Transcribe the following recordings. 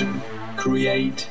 imagine, create,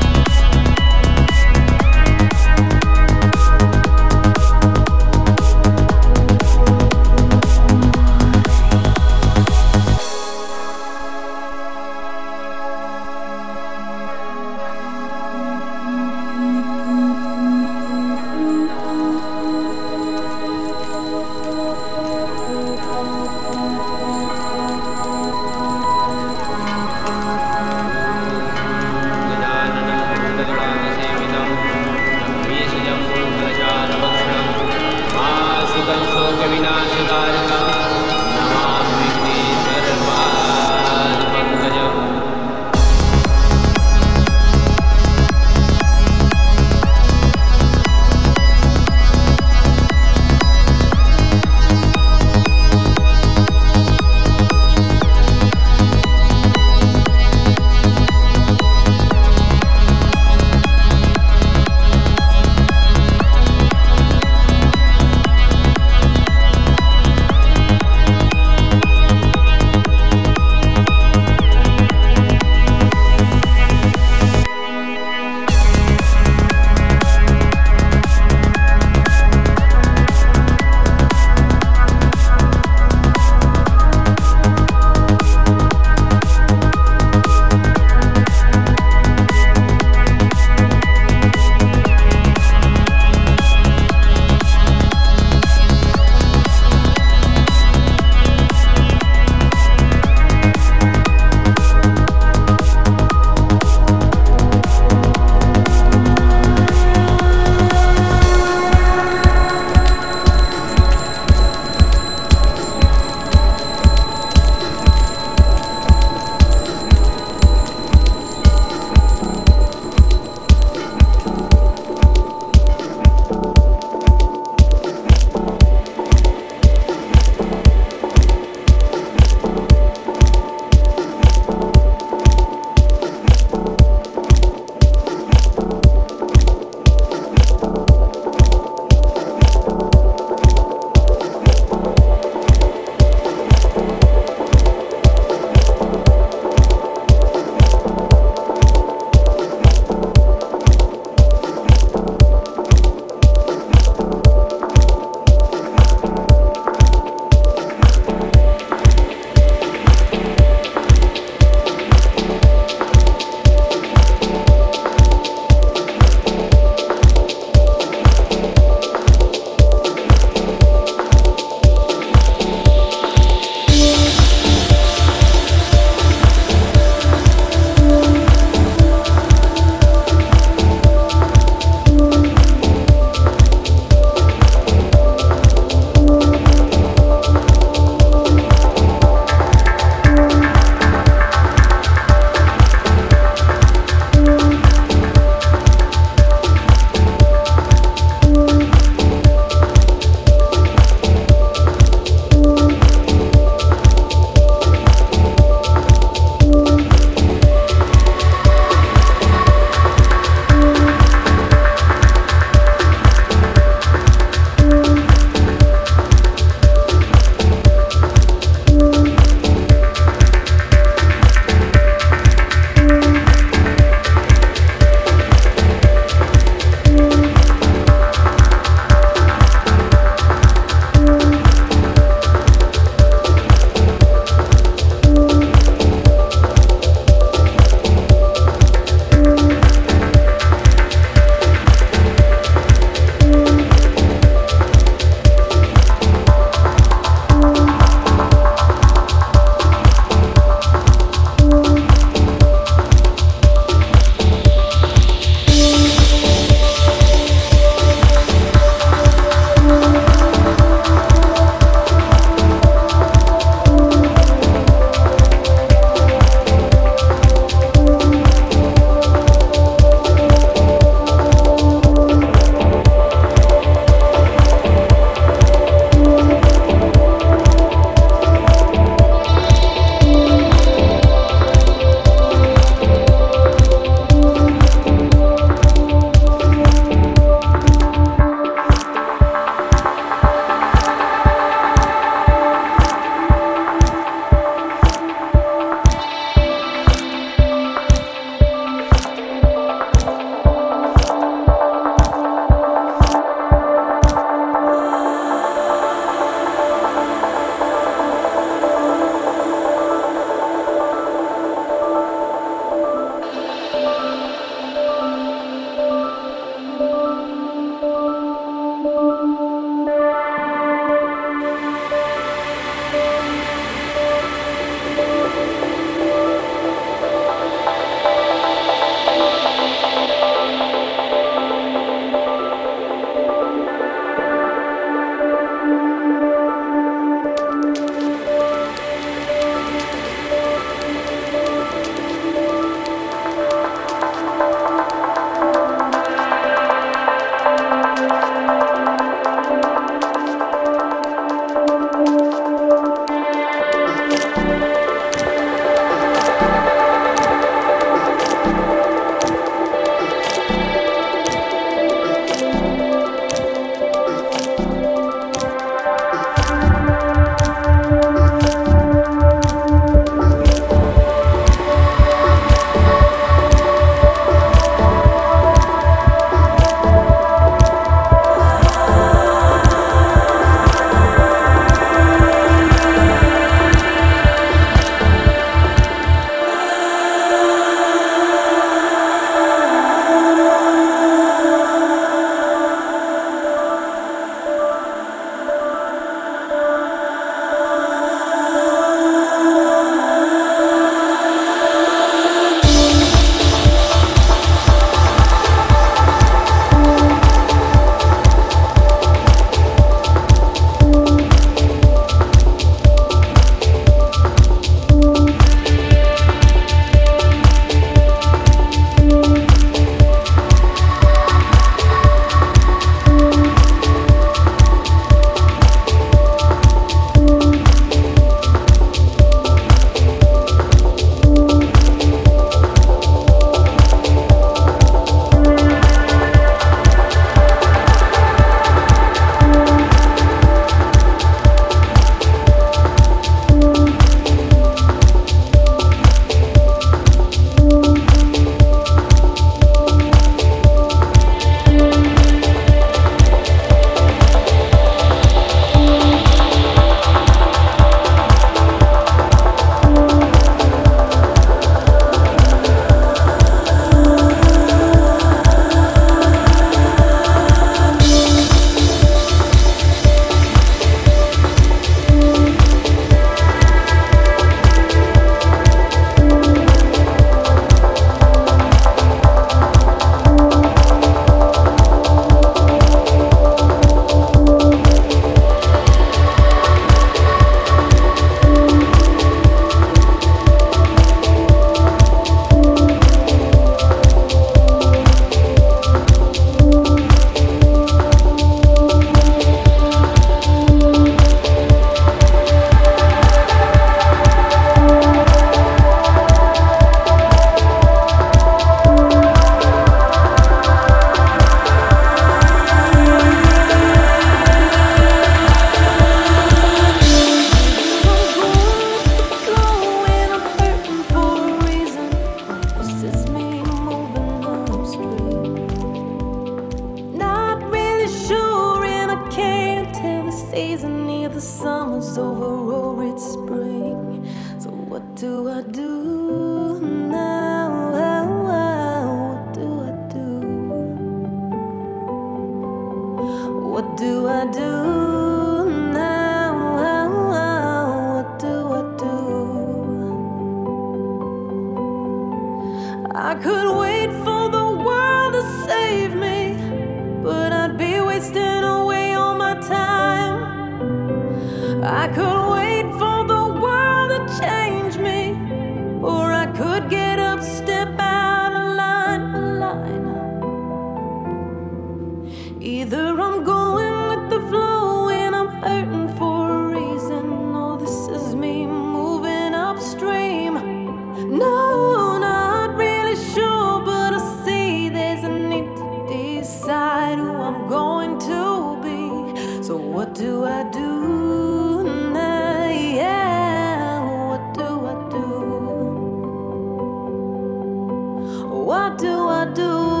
Dangerous.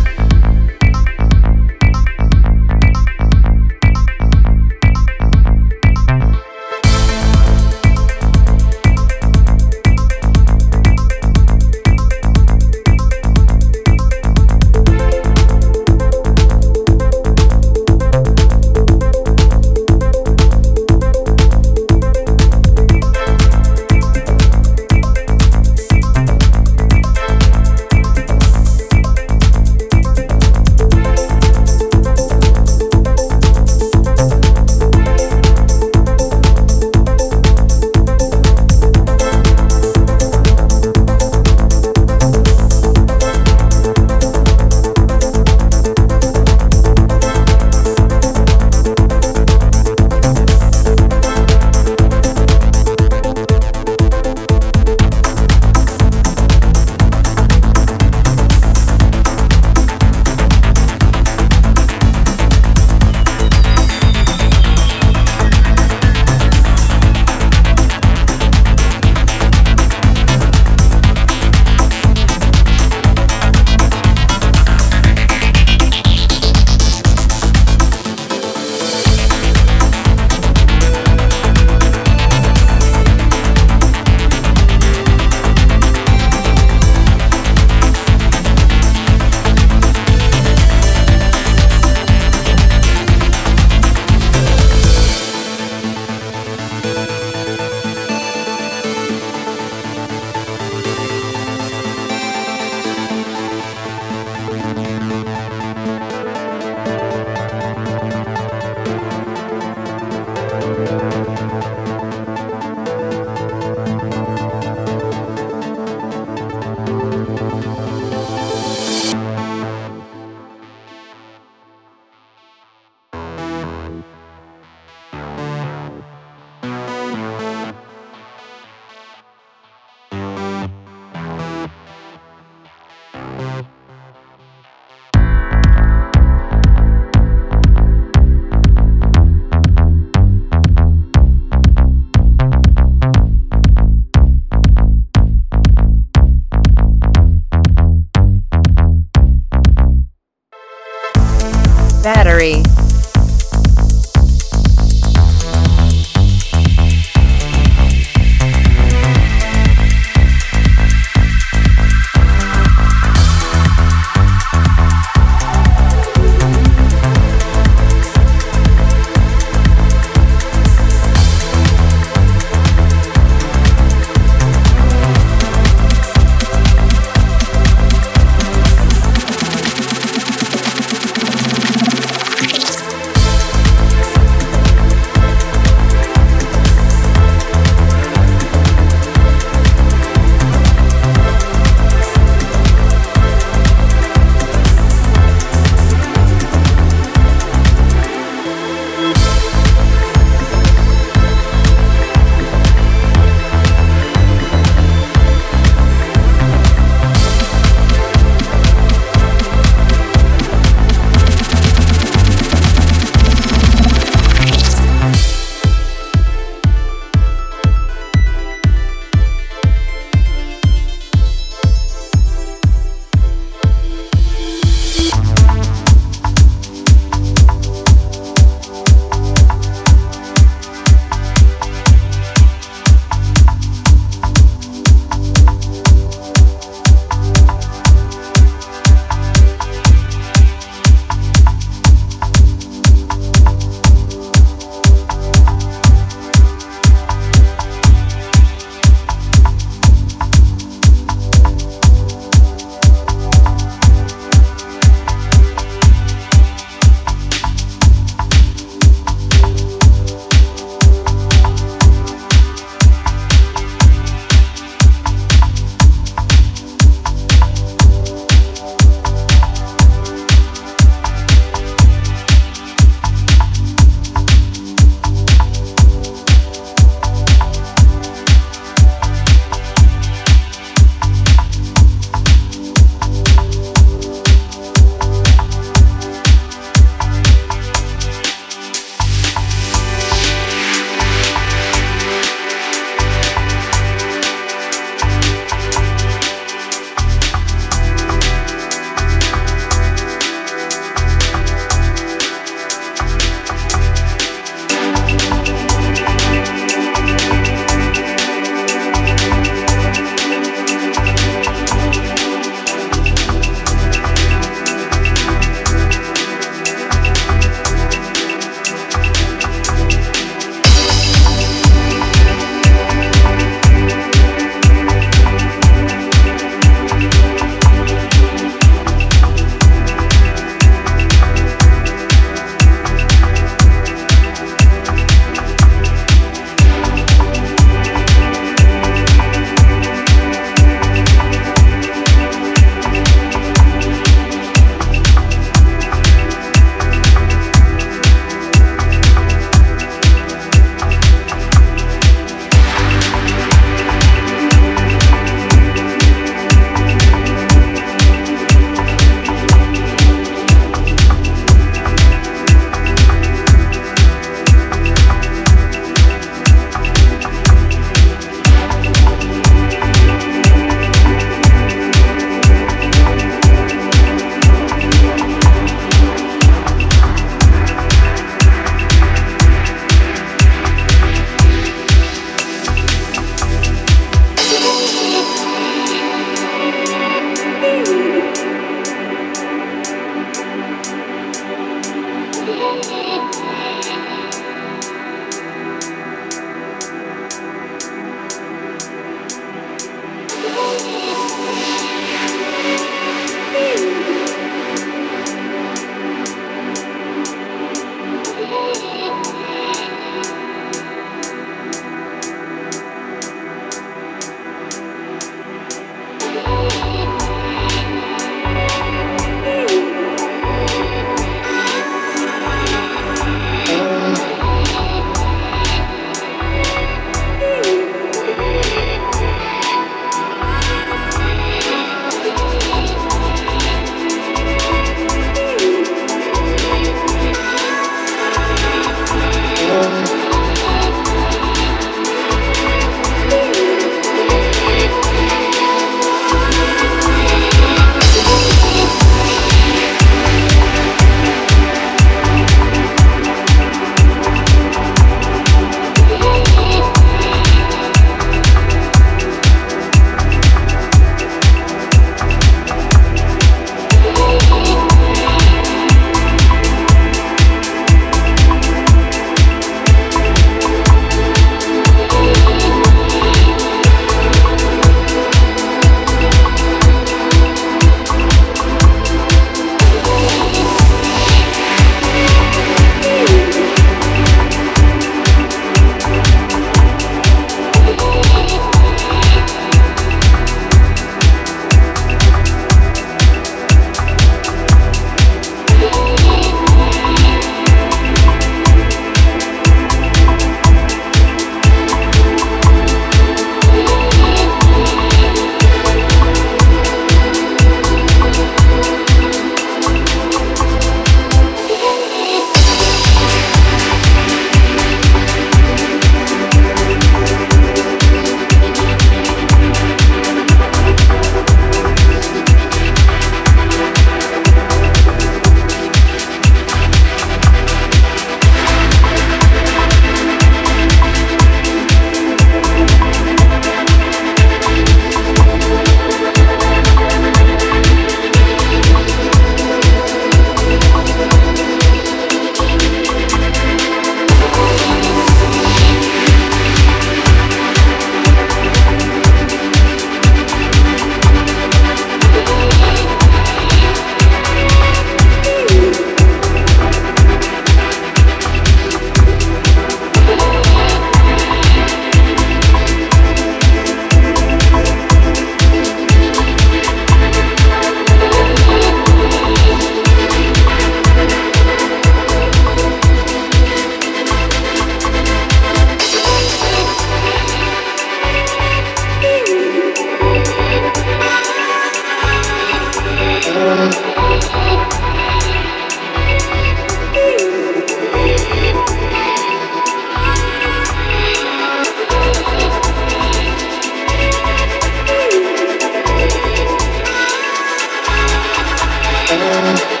end.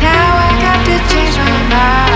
Now I got to change my mind.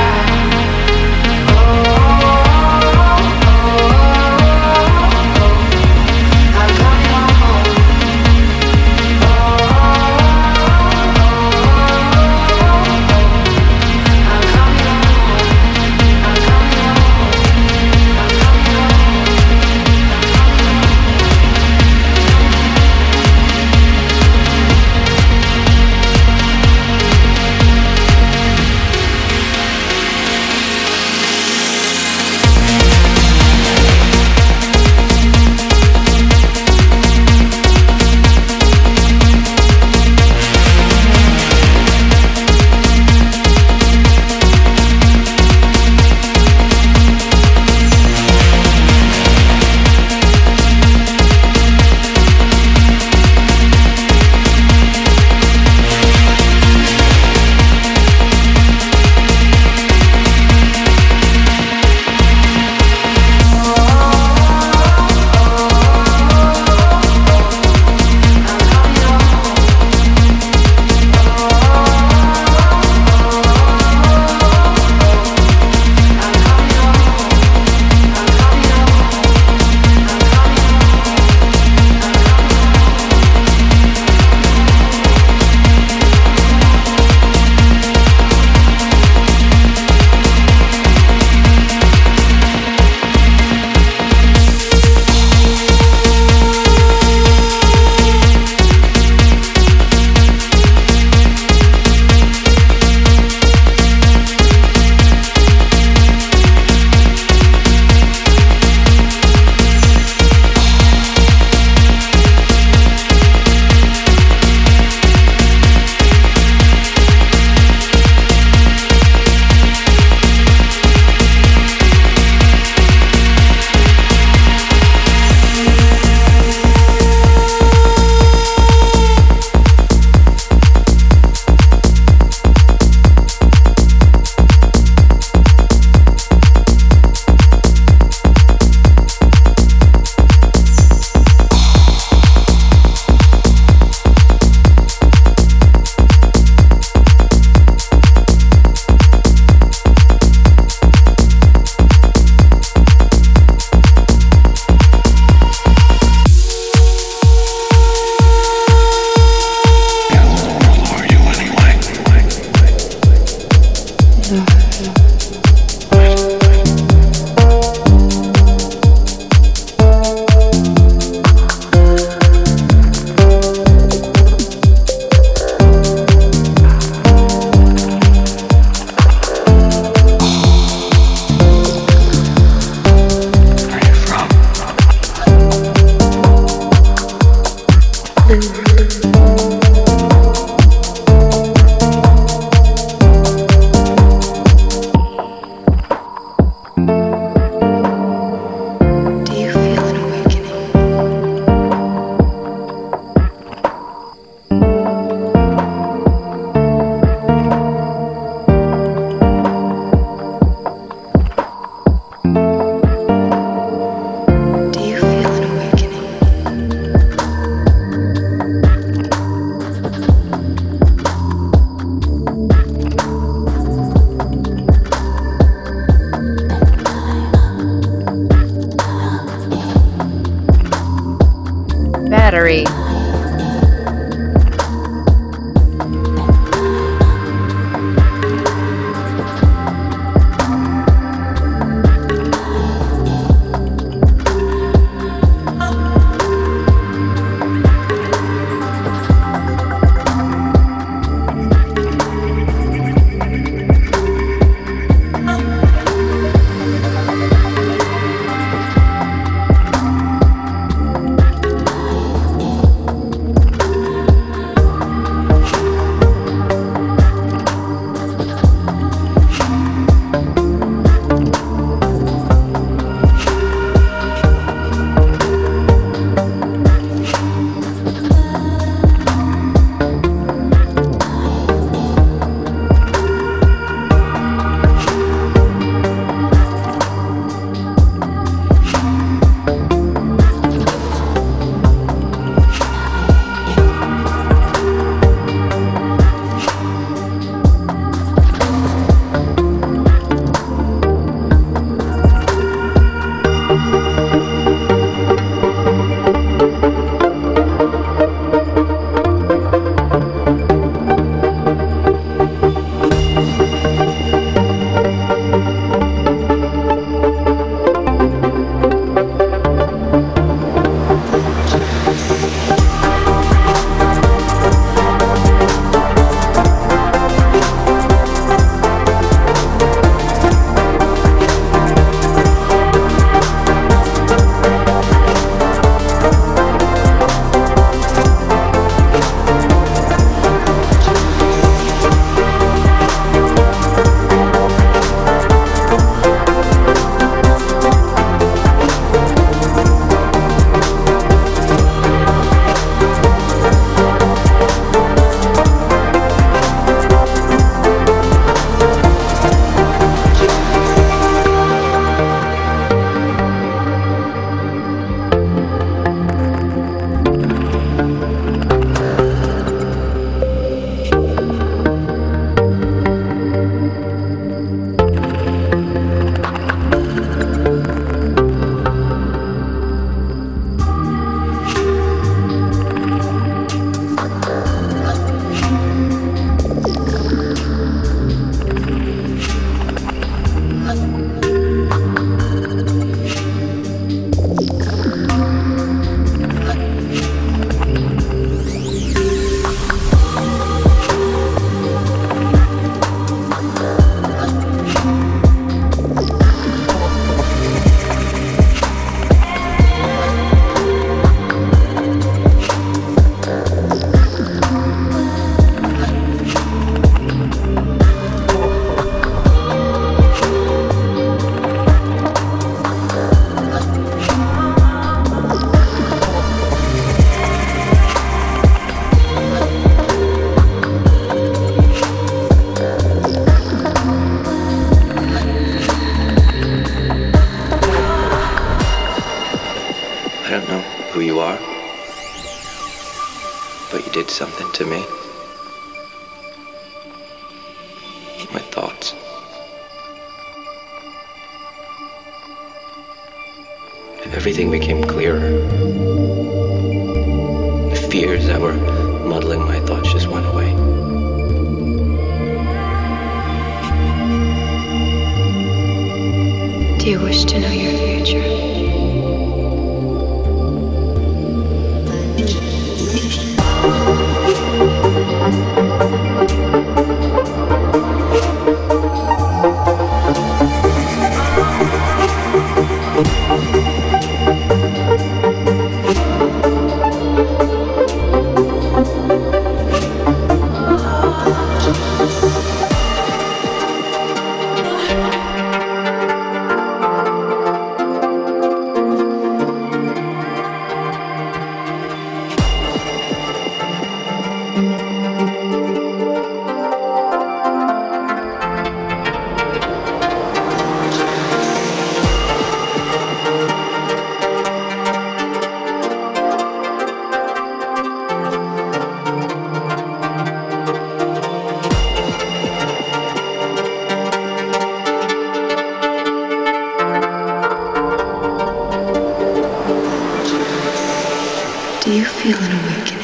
Do you feel an awakening?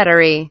Battery.